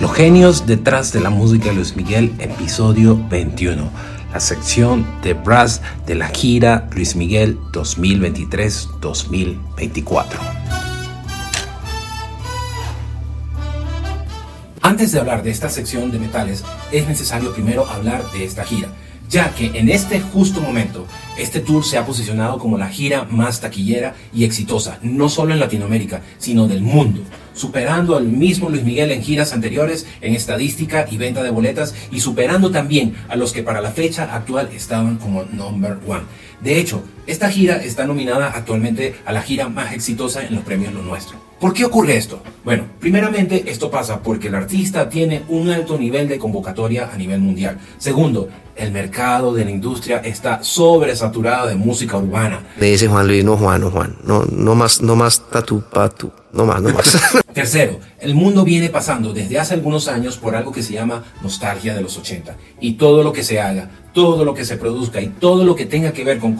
Los genios detrás de la música Luis Miguel, episodio 21. La sección de brass de la gira Luis Miguel 2023-2024. Antes de hablar de esta sección de metales, es necesario primero hablar de esta gira ya que en este justo momento este tour se ha posicionado como la gira más taquillera y exitosa, no solo en Latinoamérica, sino del mundo, superando al mismo Luis Miguel en giras anteriores en estadística y venta de boletas y superando también a los que para la fecha actual estaban como number one. De hecho, esta gira está nominada actualmente a la gira más exitosa en los premios Lo Nuestro. ¿Por qué ocurre esto? Bueno, primeramente esto pasa porque el artista tiene un alto nivel de convocatoria a nivel mundial. Segundo, el mercado de la industria está sobresaturado de música urbana. Me dice Juan Luis, no Juan, no Juan, no, no más, no más tatu patu, no más, no más. Tercero, el mundo viene pasando desde hace algunos años por algo que se llama nostalgia de los 80 y todo lo que se haga todo lo que se produzca y todo lo que tenga que ver con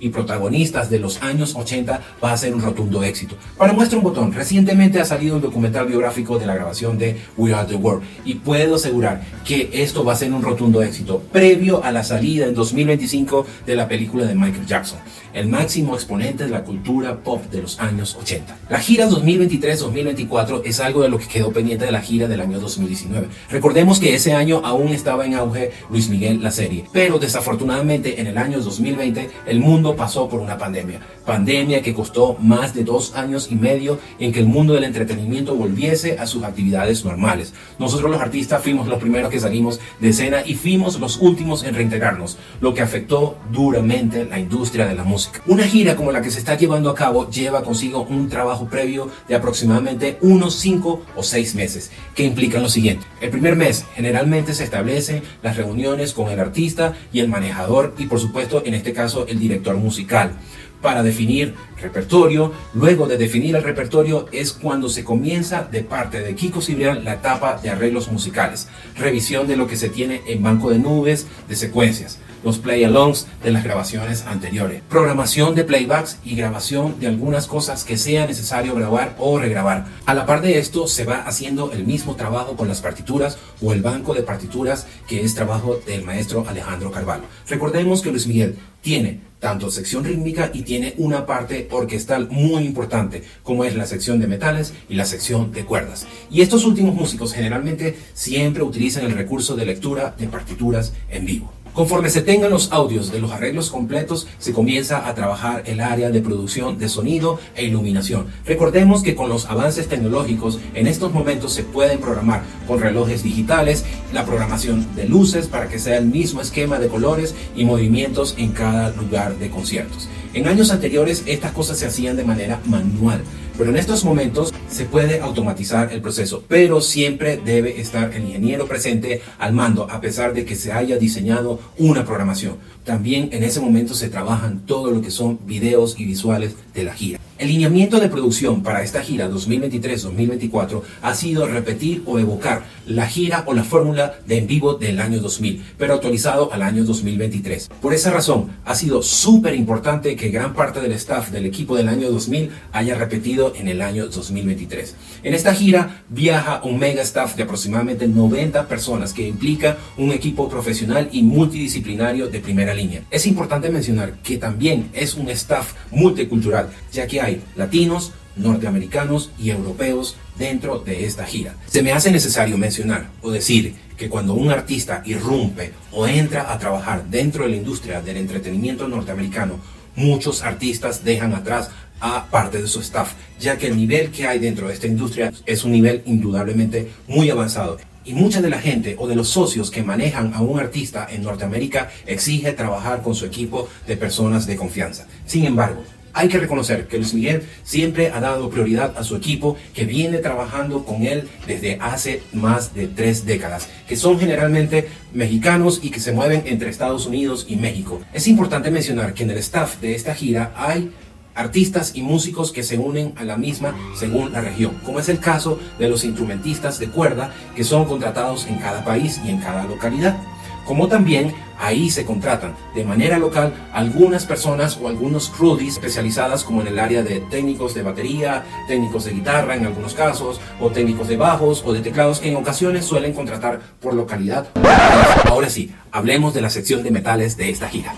y protagonistas de los años 80 va a ser un rotundo éxito. Para muestra un botón, recientemente ha salido un documental biográfico de la grabación de We Are the World y puedo asegurar que esto va a ser un rotundo éxito previo a la salida en 2025 de la película de Michael Jackson, el máximo exponente de la cultura pop de los años 80. La gira 2023-2024 es algo de lo que quedó pendiente de la gira del año 2019. Recordemos que ese año aún estaba en auge Luis Miguel, la serie. Pero desafortunadamente en el año 2020 el mundo pasó por una pandemia. Pandemia que costó más de dos años y medio en que el mundo del entretenimiento volviese a sus actividades normales. Nosotros los artistas fuimos los primeros que salimos de escena y fuimos los últimos en reintegrarnos, lo que afectó duramente la industria de la música. Una gira como la que se está llevando a cabo lleva consigo un trabajo previo de aproximadamente unos 5 o 6 meses, que implican lo siguiente. El primer mes generalmente se establecen las reuniones con el artista y el manejador y por supuesto en este caso el director musical para definir repertorio. Luego de definir el repertorio es cuando se comienza de parte de Kiko Cibrián la etapa de arreglos musicales, revisión de lo que se tiene en banco de nubes de secuencias, los play-alongs de las grabaciones anteriores, programación de playbacks y grabación de algunas cosas que sea necesario grabar o regrabar. A la par de esto se va haciendo el mismo trabajo con las partituras o el banco de partituras que es trabajo del maestro Alejandro Carvalho. Recordemos que Luis Miguel tiene tanto sección rítmica y tiene una parte orquestal muy importante, como es la sección de metales y la sección de cuerdas. Y estos últimos músicos generalmente siempre utilizan el recurso de lectura de partituras en vivo. Conforme se tengan los audios de los arreglos completos, se comienza a trabajar el área de producción de sonido e iluminación. Recordemos que con los avances tecnológicos, en estos momentos se pueden programar con relojes digitales la programación de luces para que sea el mismo esquema de colores y movimientos en cada lugar de conciertos. En años anteriores estas cosas se hacían de manera manual, pero en estos momentos se puede automatizar el proceso, pero siempre debe estar el ingeniero presente al mando, a pesar de que se haya diseñado una programación. También en ese momento se trabajan todo lo que son videos y visuales de la gira. El lineamiento de producción para esta gira 2023-2024 ha sido repetir o evocar la gira o la fórmula de en vivo del año 2000, pero actualizado al año 2023. Por esa razón, ha sido súper importante que gran parte del staff del equipo del año 2000 haya repetido en el año 2023. En esta gira viaja un mega staff de aproximadamente 90 personas que implica un equipo profesional y multidisciplinario de primera línea. Es importante mencionar que también es un staff multicultural, ya que hay latinos, norteamericanos y europeos dentro de esta gira. Se me hace necesario mencionar o decir que cuando un artista irrumpe o entra a trabajar dentro de la industria del entretenimiento norteamericano, muchos artistas dejan atrás a parte de su staff, ya que el nivel que hay dentro de esta industria es un nivel indudablemente muy avanzado. Y mucha de la gente o de los socios que manejan a un artista en Norteamérica exige trabajar con su equipo de personas de confianza. Sin embargo, hay que reconocer que Luis Miguel siempre ha dado prioridad a su equipo que viene trabajando con él desde hace más de tres décadas, que son generalmente mexicanos y que se mueven entre Estados Unidos y México. Es importante mencionar que en el staff de esta gira hay artistas y músicos que se unen a la misma según la región, como es el caso de los instrumentistas de cuerda que son contratados en cada país y en cada localidad. Como también ahí se contratan de manera local algunas personas o algunos crudis especializadas como en el área de técnicos de batería, técnicos de guitarra en algunos casos, o técnicos de bajos o de teclados que en ocasiones suelen contratar por localidad. Ahora sí, hablemos de la sección de metales de esta gira.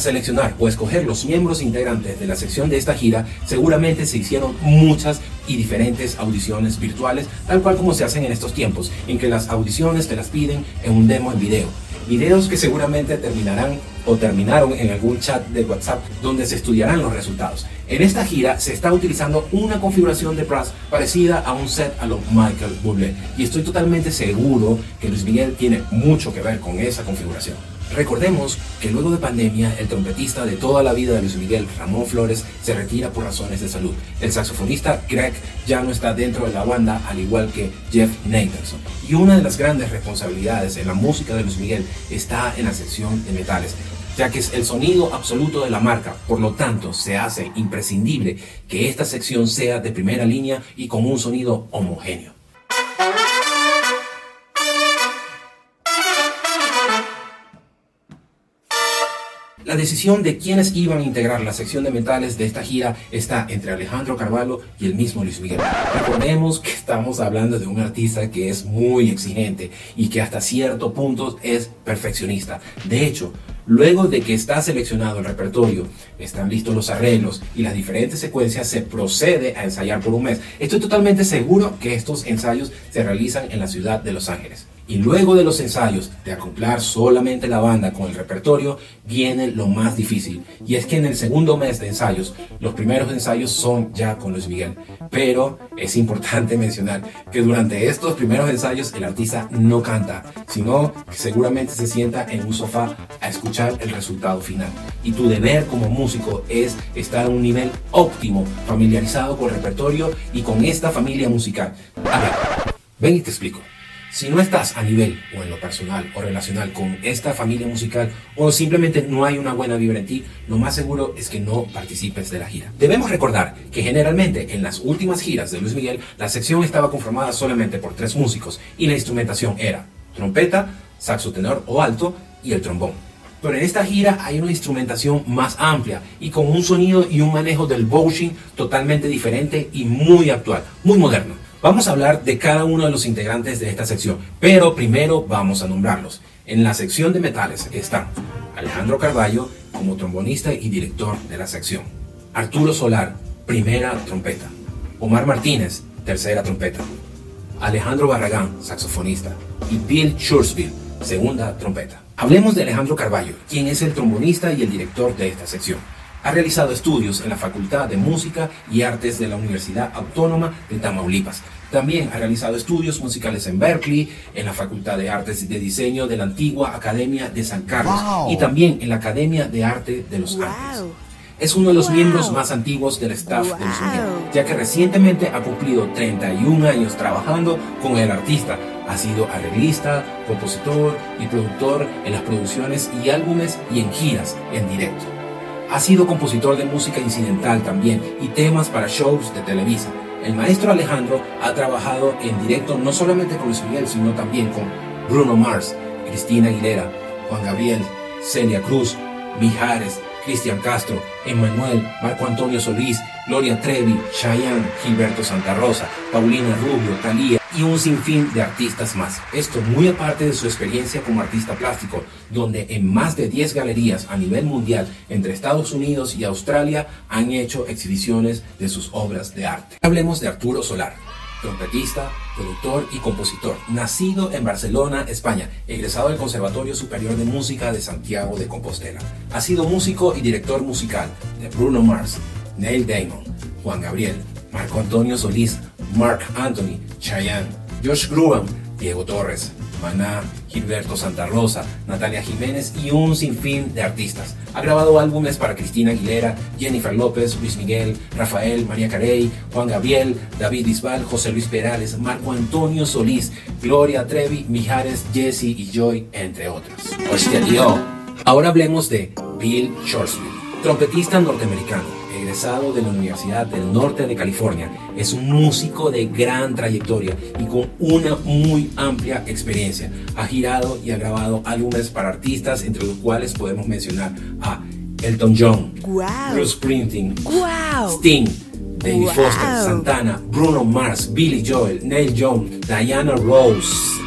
Seleccionar o escoger los miembros integrantes de la sección de esta gira, seguramente se hicieron muchas y diferentes audiciones virtuales, tal cual como se hacen en estos tiempos, en que las audiciones te las piden en un demo en video. Videos que seguramente terminarán o terminaron en algún chat de WhatsApp donde se estudiarán los resultados. En esta gira se está utilizando una configuración de brass parecida a un set a lo Michael Bublé y estoy totalmente seguro que Luis Miguel tiene mucho que ver con esa configuración. Recordemos que luego de pandemia, el trompetista de toda la vida de Luis Miguel, Ramón Flores, se retira por razones de salud. El saxofonista Greg ya no está dentro de la banda, al igual que Jeff Nathanson. Y una de las grandes responsabilidades en la música de Luis Miguel está en la sección de metales ya que es el sonido absoluto de la marca. Por lo tanto, se hace imprescindible que esta sección sea de primera línea y con un sonido homogéneo. La decisión de quiénes iban a integrar la sección de metales de esta gira está entre Alejandro Carvalho y el mismo Luis Miguel. Recordemos que estamos hablando de un artista que es muy exigente y que hasta cierto punto es perfeccionista. De hecho, Luego de que está seleccionado el repertorio, están listos los arreglos y las diferentes secuencias, se procede a ensayar por un mes. Estoy totalmente seguro que estos ensayos se realizan en la ciudad de Los Ángeles. Y luego de los ensayos, de acoplar solamente la banda con el repertorio, viene lo más difícil. Y es que en el segundo mes de ensayos, los primeros ensayos son ya con Luis Miguel. Pero es importante mencionar que durante estos primeros ensayos el artista no canta, sino que seguramente se sienta en un sofá a escuchar el resultado final. Y tu deber como músico es estar a un nivel óptimo, familiarizado con el repertorio y con esta familia musical. A ver, ven y te explico. Si no estás a nivel o en lo personal o relacional con esta familia musical o simplemente no hay una buena vibra en ti, lo más seguro es que no participes de la gira. Debemos recordar que generalmente en las últimas giras de Luis Miguel la sección estaba conformada solamente por tres músicos y la instrumentación era trompeta, saxo tenor o alto y el trombón. Pero en esta gira hay una instrumentación más amplia y con un sonido y un manejo del bowling totalmente diferente y muy actual, muy moderno. Vamos a hablar de cada uno de los integrantes de esta sección, pero primero vamos a nombrarlos. En la sección de metales están Alejandro Carballo como trombonista y director de la sección, Arturo Solar, primera trompeta, Omar Martínez, tercera trompeta, Alejandro Barragán, saxofonista, y Bill Schurzville, segunda trompeta. Hablemos de Alejandro Carballo, quien es el trombonista y el director de esta sección. Ha realizado estudios en la Facultad de Música y Artes de la Universidad Autónoma de Tamaulipas. También ha realizado estudios musicales en Berkeley, en la Facultad de Artes de Diseño de la antigua Academia de San Carlos y también en la Academia de Arte de Los Ángeles. Es uno de los miembros más antiguos del staff de Los ya que recientemente ha cumplido 31 años trabajando con el artista. Ha sido arreglista, compositor y productor en las producciones y álbumes y en giras en directo. Ha sido compositor de música incidental también y temas para shows de Televisa. El maestro Alejandro ha trabajado en directo no solamente con Luis Miguel, sino también con Bruno Mars, Cristina Aguilera, Juan Gabriel, Celia Cruz, Mijares, Cristian Castro, Emmanuel, Marco Antonio Solís, Gloria Trevi, Cheyenne, Gilberto Santa Rosa, Paulina Rubio, Talía y un sinfín de artistas más. Esto muy aparte de su experiencia como artista plástico, donde en más de 10 galerías a nivel mundial entre Estados Unidos y Australia han hecho exhibiciones de sus obras de arte. Hablemos de Arturo Solar trompetista, productor y compositor, nacido en Barcelona, España, egresado del Conservatorio Superior de Música de Santiago de Compostela. Ha sido músico y director musical de Bruno Mars, Neil Damon, Juan Gabriel, Marco Antonio Solís, Mark Anthony, Chayanne, Josh Gruen, Diego Torres, Maná, Gilberto Santa Rosa, Natalia Jiménez y un sinfín de artistas. Ha grabado álbumes para Cristina Aguilera, Jennifer López, Luis Miguel, Rafael, María Carey, Juan Gabriel, David Bisbal, José Luis Perales, Marco Antonio Solís, Gloria Trevi, Mijares, Jesse y Joy, entre otros. Hostia, tío. Ahora hablemos de Bill Shorsville Trompetista norteamericano, egresado de la Universidad del Norte de California, es un músico de gran trayectoria y con una muy amplia experiencia. Ha girado y ha grabado álbumes para artistas entre los cuales podemos mencionar a Elton John, Bruce Springsteen, Sting, David Foster, Santana, Bruno Mars, Billy Joel, Neil Young, Diana Rose,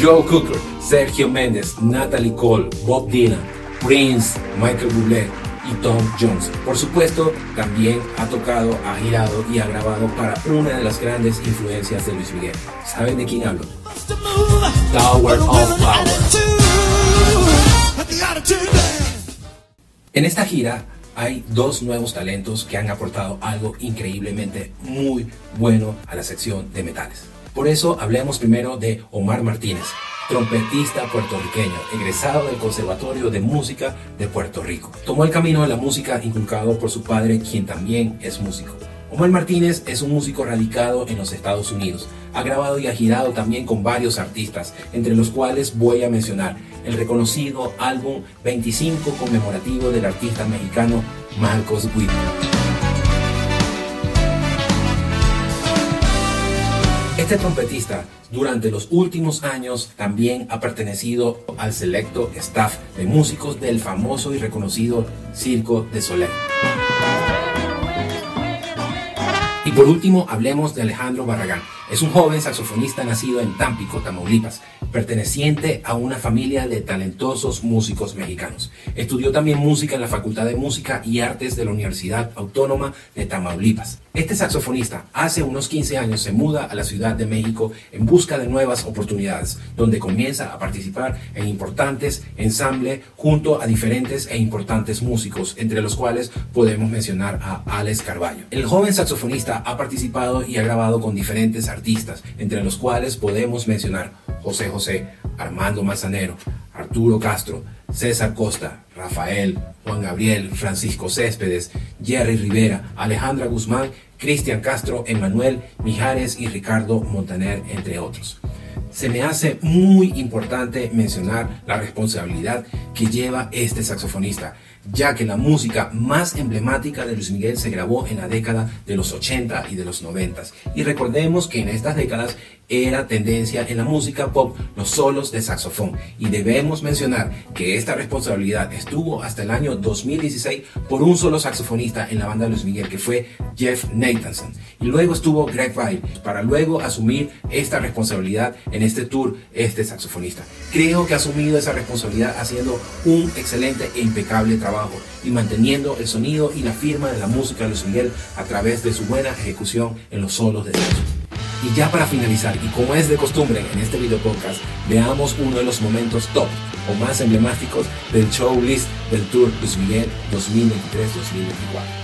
Joe Cooker, Sergio Méndez, Natalie Cole, Bob Dylan, Prince, Michael Bublé Tom Jones. Por supuesto, también ha tocado, ha girado y ha grabado para una de las grandes influencias de Luis Miguel. ¿Saben de quién hablo? Tower of Power. En esta gira hay dos nuevos talentos que han aportado algo increíblemente muy bueno a la sección de metales. Por eso hablemos primero de Omar Martínez, trompetista puertorriqueño, egresado del Conservatorio de Música de Puerto Rico. Tomó el camino de la música inculcado por su padre, quien también es músico. Omar Martínez es un músico radicado en los Estados Unidos. Ha grabado y ha girado también con varios artistas, entre los cuales voy a mencionar el reconocido álbum 25 conmemorativo del artista mexicano Marcos Witt. Este trompetista durante los últimos años también ha pertenecido al selecto staff de músicos del famoso y reconocido Circo de Soleil. Y por último, hablemos de Alejandro Barragán. Es un joven saxofonista nacido en Tampico, Tamaulipas, perteneciente a una familia de talentosos músicos mexicanos. Estudió también música en la Facultad de Música y Artes de la Universidad Autónoma de Tamaulipas. Este saxofonista hace unos 15 años se muda a la Ciudad de México en busca de nuevas oportunidades, donde comienza a participar en importantes ensambles junto a diferentes e importantes músicos, entre los cuales podemos mencionar a Alex Carballo. El joven saxofonista ha participado y ha grabado con diferentes artistas, entre los cuales podemos mencionar José José, Armando Manzanero, Arturo Castro, César Costa, Rafael, Juan Gabriel, Francisco Céspedes, Jerry Rivera, Alejandra Guzmán, Cristian Castro, Emanuel Mijares y Ricardo Montaner, entre otros. Se me hace muy importante mencionar la responsabilidad que lleva este saxofonista, ya que la música más emblemática de Luis Miguel se grabó en la década de los 80 y de los 90. Y recordemos que en estas décadas era tendencia en la música pop los solos de saxofón. Y debemos mencionar que esta responsabilidad estuvo hasta el año 2016 por un solo saxofonista en la banda de Luis Miguel, que fue Jeff Nathanson. Y luego estuvo Greg Vile, para luego asumir esta responsabilidad en este tour, este saxofonista. Creo que ha asumido esa responsabilidad haciendo un excelente e impecable trabajo y manteniendo el sonido y la firma de la música de Luis Miguel a través de su buena ejecución en los solos de saxofón. Y ya para finalizar, y como es de costumbre en este video podcast, veamos uno de los momentos top o más emblemáticos del show list del Tour Luis Miguel 2023-2024.